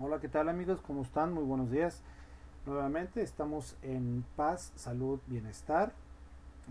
Hola, ¿qué tal amigos? ¿Cómo están? Muy buenos días. Nuevamente estamos en paz, salud, bienestar.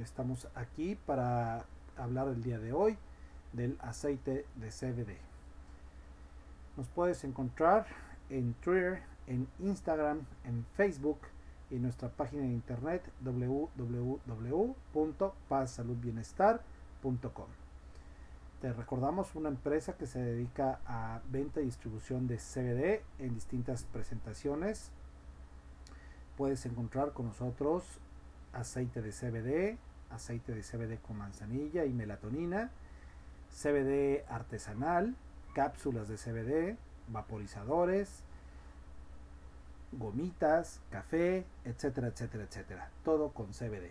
Estamos aquí para hablar el día de hoy del aceite de CBD. Nos puedes encontrar en Twitter, en Instagram, en Facebook y en nuestra página de internet www.pazsaludbienestar.com. Te recordamos una empresa que se dedica a venta y distribución de CBD en distintas presentaciones. Puedes encontrar con nosotros aceite de CBD, aceite de CBD con manzanilla y melatonina, CBD artesanal, cápsulas de CBD, vaporizadores, gomitas, café, etcétera, etcétera, etcétera. Todo con CBD.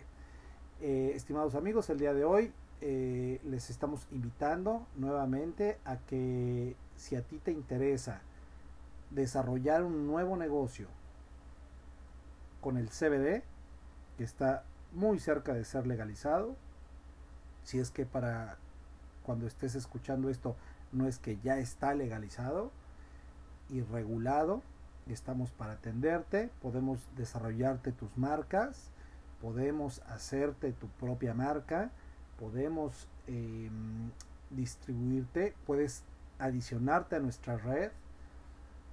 Eh, estimados amigos, el día de hoy eh, les estamos invitando nuevamente a que si a ti te interesa desarrollar un nuevo negocio con el CBD, que está muy cerca de ser legalizado, si es que para cuando estés escuchando esto no es que ya está legalizado y regulado, estamos para atenderte, podemos desarrollarte tus marcas, podemos hacerte tu propia marca, podemos eh, distribuirte, puedes adicionarte a nuestra red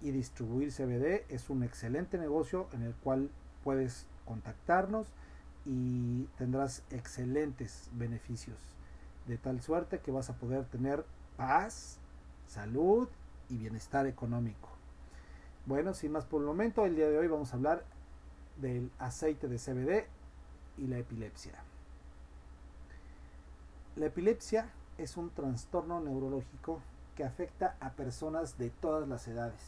y distribuir CBD. Es un excelente negocio en el cual puedes contactarnos y tendrás excelentes beneficios. De tal suerte que vas a poder tener paz, salud y bienestar económico. Bueno, sin más por el momento, el día de hoy vamos a hablar del aceite de CBD y la epilepsia. La epilepsia es un trastorno neurológico que afecta a personas de todas las edades.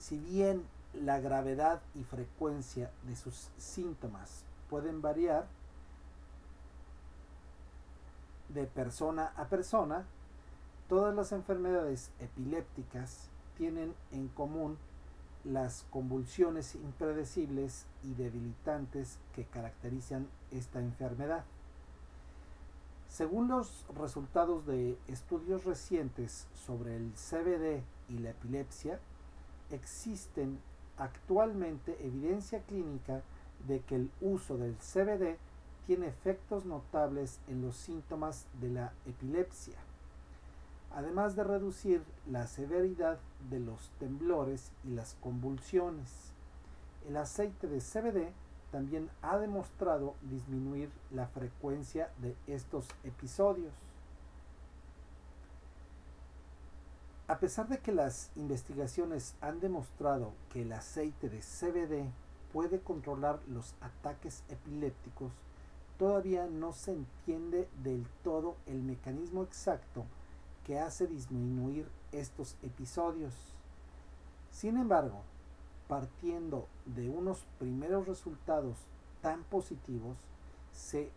Si bien la gravedad y frecuencia de sus síntomas pueden variar de persona a persona, todas las enfermedades epilépticas tienen en común las convulsiones impredecibles y debilitantes que caracterizan esta enfermedad. Según los resultados de estudios recientes sobre el CBD y la epilepsia, existen actualmente evidencia clínica de que el uso del CBD tiene efectos notables en los síntomas de la epilepsia, además de reducir la severidad de los temblores y las convulsiones. El aceite de CBD también ha demostrado disminuir la frecuencia de estos episodios. A pesar de que las investigaciones han demostrado que el aceite de CBD puede controlar los ataques epilépticos, todavía no se entiende del todo el mecanismo exacto que hace disminuir estos episodios. Sin embargo, partiendo de unos primeros resultados tan positivos, se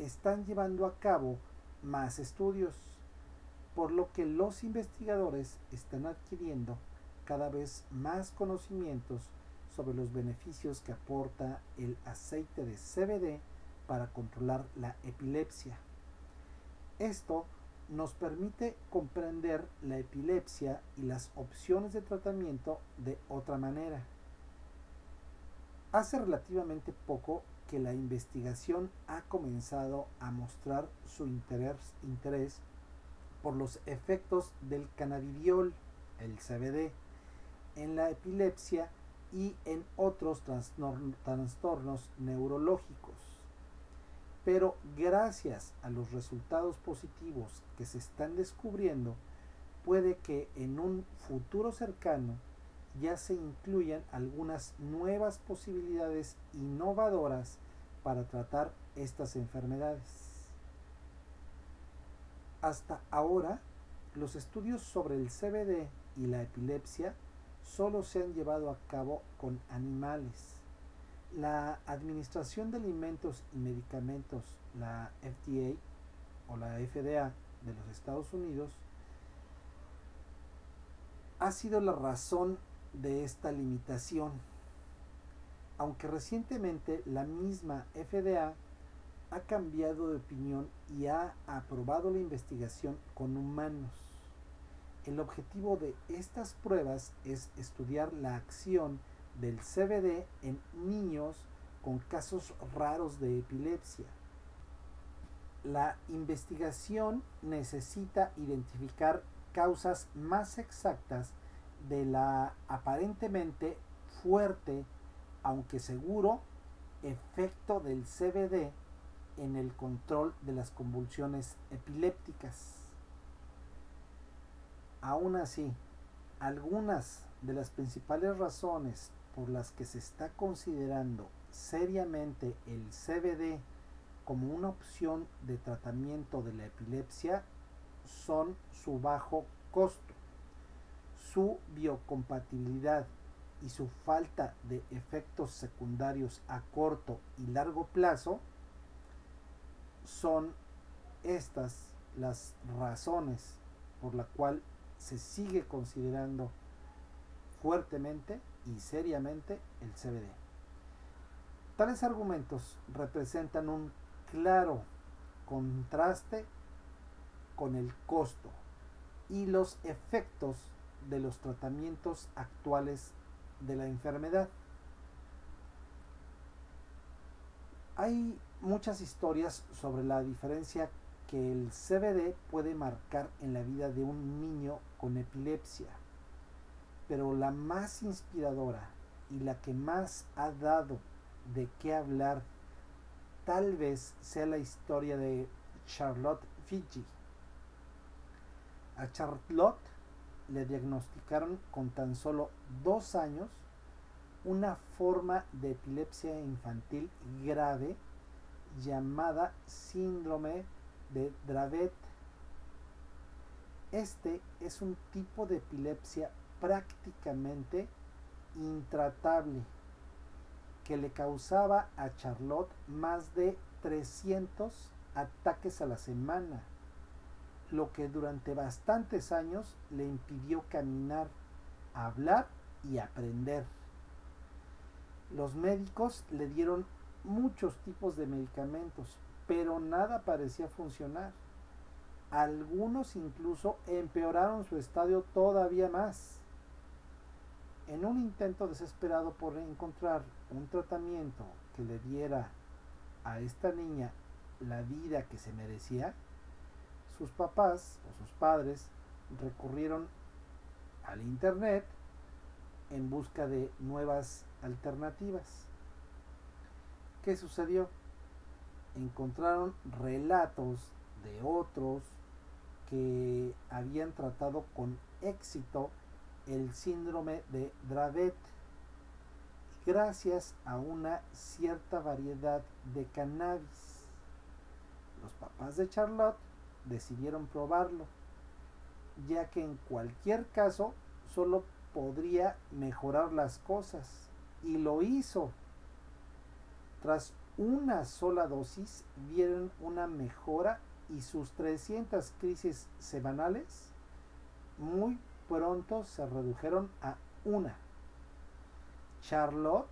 están llevando a cabo más estudios, por lo que los investigadores están adquiriendo cada vez más conocimientos sobre los beneficios que aporta el aceite de CBD para controlar la epilepsia. Esto nos permite comprender la epilepsia y las opciones de tratamiento de otra manera. Hace relativamente poco que la investigación ha comenzado a mostrar su interés, por los efectos del cannabidiol, el CBD, en la epilepsia y en otros trastornos neurológicos pero gracias a los resultados positivos que se están descubriendo, puede que en un futuro cercano ya se incluyan algunas nuevas posibilidades innovadoras para tratar estas enfermedades. Hasta ahora, los estudios sobre el CBD y la epilepsia solo se han llevado a cabo con animales la Administración de Alimentos y Medicamentos, la FDA o la FDA de los Estados Unidos, ha sido la razón de esta limitación, aunque recientemente la misma FDA ha cambiado de opinión y ha aprobado la investigación con humanos. El objetivo de estas pruebas es estudiar la acción del CBD en niños con casos raros de epilepsia. La investigación necesita identificar causas más exactas de la aparentemente fuerte, aunque seguro, efecto del CBD en el control de las convulsiones epilépticas. Aún así, algunas de las principales razones por las que se está considerando seriamente el CBD como una opción de tratamiento de la epilepsia son su bajo costo, su biocompatibilidad y su falta de efectos secundarios a corto y largo plazo, son estas las razones por la cual se sigue considerando fuertemente y seriamente el CBD. Tales argumentos representan un claro contraste con el costo y los efectos de los tratamientos actuales de la enfermedad. Hay muchas historias sobre la diferencia que el CBD puede marcar en la vida de un niño con epilepsia, pero la más inspiradora y la que más ha dado de qué hablar tal vez sea la historia de Charlotte Fiji. A Charlotte le diagnosticaron con tan solo dos años una forma de epilepsia infantil grave llamada síndrome de Dravet. Este es un tipo de epilepsia prácticamente intratable que le causaba a Charlotte más de 300 ataques a la semana, lo que durante bastantes años le impidió caminar, hablar y aprender. Los médicos le dieron muchos tipos de medicamentos, pero nada parecía funcionar. Algunos incluso empeoraron su estadio todavía más. En un intento desesperado por encontrar un tratamiento que le diera a esta niña la vida que se merecía, sus papás o sus padres recurrieron al Internet en busca de nuevas alternativas. ¿Qué sucedió? Encontraron relatos de otros que habían tratado con éxito el síndrome de Dravet gracias a una cierta variedad de cannabis. Los papás de Charlotte decidieron probarlo, ya que en cualquier caso solo podría mejorar las cosas, y lo hizo. Tras una sola dosis vieron una mejora y sus 300 crisis semanales muy pronto se redujeron a una. Charlotte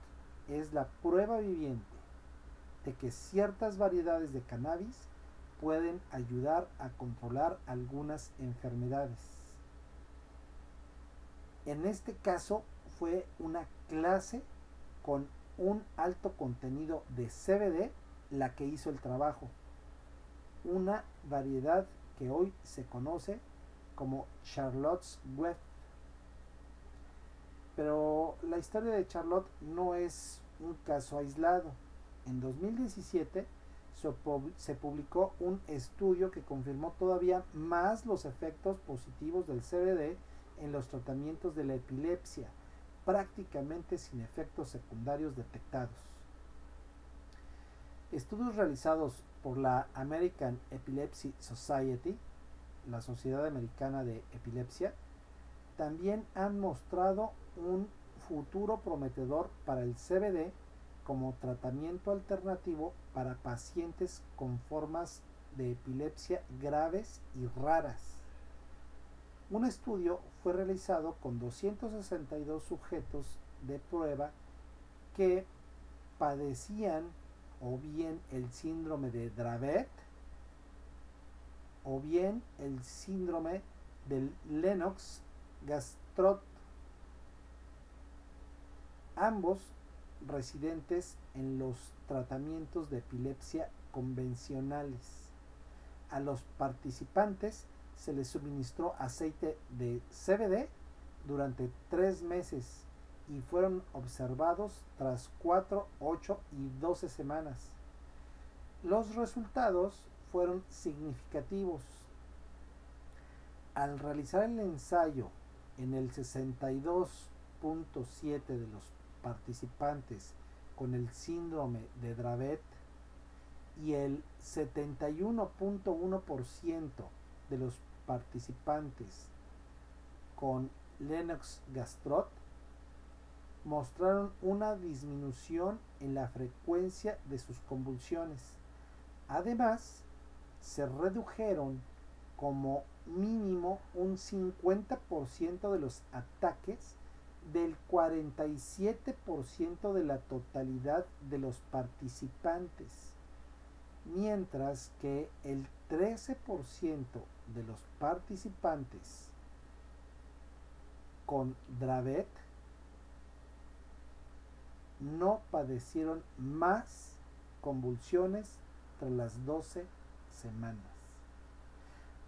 es la prueba viviente de que ciertas variedades de cannabis pueden ayudar a controlar algunas enfermedades. En este caso fue una clase con un alto contenido de CBD la que hizo el trabajo. Una variedad que hoy se conoce como Charlotte's Web pero la historia de Charlotte no es un caso aislado. En 2017 se publicó un estudio que confirmó todavía más los efectos positivos del CBD en los tratamientos de la epilepsia, prácticamente sin efectos secundarios detectados. Estudios realizados por la American Epilepsy Society, la Sociedad Americana de Epilepsia, también han mostrado un futuro prometedor para el CBD como tratamiento alternativo para pacientes con formas de epilepsia graves y raras. Un estudio fue realizado con 262 sujetos de prueba que padecían o bien el síndrome de Dravet o bien el síndrome del Lennox Gastrot, ambos residentes en los tratamientos de epilepsia convencionales. A los participantes se les suministró aceite de CBD durante tres meses y fueron observados tras 4, 8 y 12 semanas. Los resultados fueron significativos. Al realizar el ensayo en el 62.7 de los participantes con el síndrome de Dravet y el 71.1% de los participantes con Lennox Gastrot mostraron una disminución en la frecuencia de sus convulsiones. Además, se redujeron como mínimo un 50% de los ataques del 47% de la totalidad de los participantes, mientras que el 13% de los participantes con Dravet no padecieron más convulsiones tras las 12 semanas.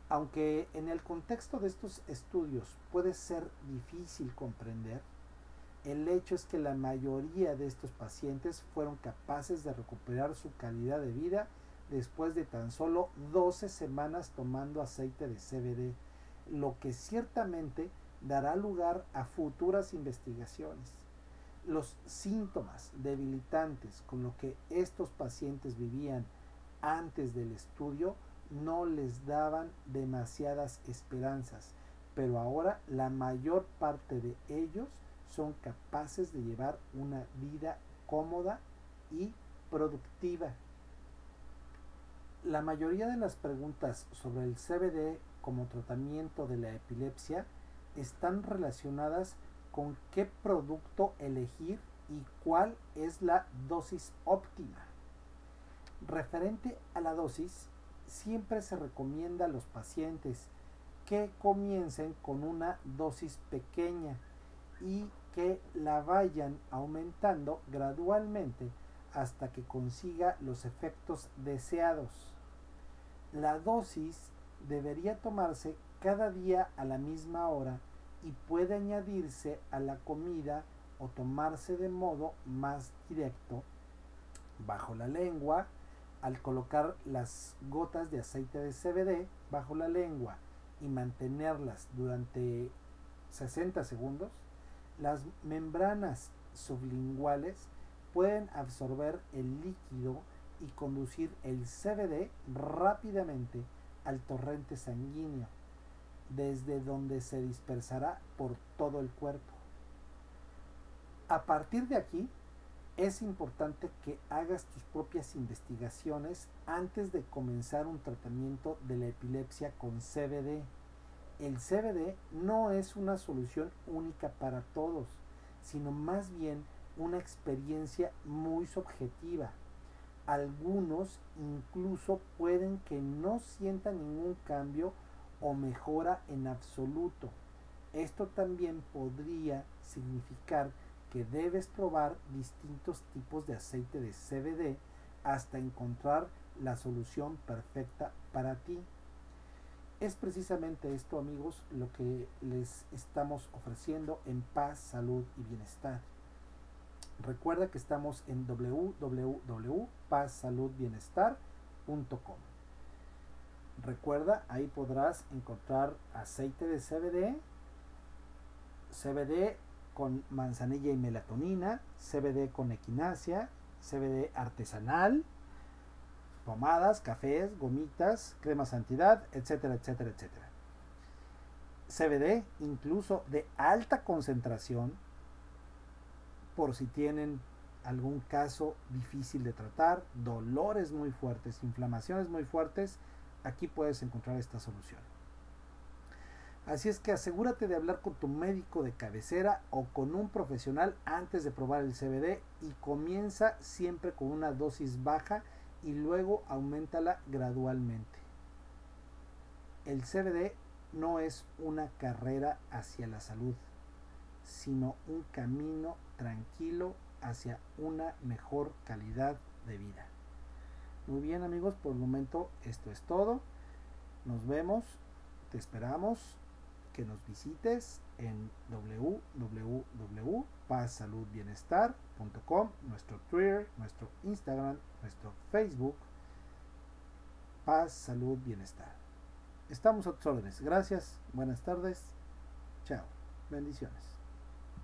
Aunque en el contexto de estos estudios puede ser difícil comprender, el hecho es que la mayoría de estos pacientes fueron capaces de recuperar su calidad de vida después de tan solo 12 semanas tomando aceite de CBD, lo que ciertamente dará lugar a futuras investigaciones. Los síntomas debilitantes con lo que estos pacientes vivían antes del estudio no les daban demasiadas esperanzas, pero ahora la mayor parte de ellos son capaces de llevar una vida cómoda y productiva. La mayoría de las preguntas sobre el CBD como tratamiento de la epilepsia están relacionadas con qué producto elegir y cuál es la dosis óptima. Referente a la dosis, siempre se recomienda a los pacientes que comiencen con una dosis pequeña y que la vayan aumentando gradualmente hasta que consiga los efectos deseados. La dosis debería tomarse cada día a la misma hora y puede añadirse a la comida o tomarse de modo más directo bajo la lengua al colocar las gotas de aceite de CBD bajo la lengua y mantenerlas durante 60 segundos, las membranas sublinguales pueden absorber el líquido y conducir el CBD rápidamente al torrente sanguíneo desde donde se dispersará por todo el cuerpo. A partir de aquí, es importante que hagas tus propias investigaciones antes de comenzar un tratamiento de la epilepsia con CBD. El CBD no es una solución única para todos, sino más bien una experiencia muy subjetiva. Algunos incluso pueden que no sientan ningún cambio o mejora en absoluto. Esto también podría significar que debes probar distintos tipos de aceite de CBD hasta encontrar la solución perfecta para ti. Es precisamente esto amigos lo que les estamos ofreciendo en paz, salud y bienestar. Recuerda que estamos en www.pazsaludbienestar.com. Recuerda, ahí podrás encontrar aceite de CBD, CBD con manzanilla y melatonina, CBD con equinacia, CBD artesanal, pomadas, cafés, gomitas, cremas antidad, etcétera, etcétera, etcétera. CBD incluso de alta concentración por si tienen algún caso difícil de tratar, dolores muy fuertes, inflamaciones muy fuertes, aquí puedes encontrar esta solución. Así es que asegúrate de hablar con tu médico de cabecera o con un profesional antes de probar el CBD y comienza siempre con una dosis baja y luego aumentala gradualmente. El CBD no es una carrera hacia la salud, sino un camino tranquilo hacia una mejor calidad de vida. Muy bien amigos, por el momento esto es todo. Nos vemos, te esperamos que nos visites en www.pazsaludbienestar.com, nuestro Twitter, nuestro Instagram, nuestro Facebook, Paz, Salud, Bienestar. Estamos a tus órdenes. Gracias, buenas tardes, chao, bendiciones.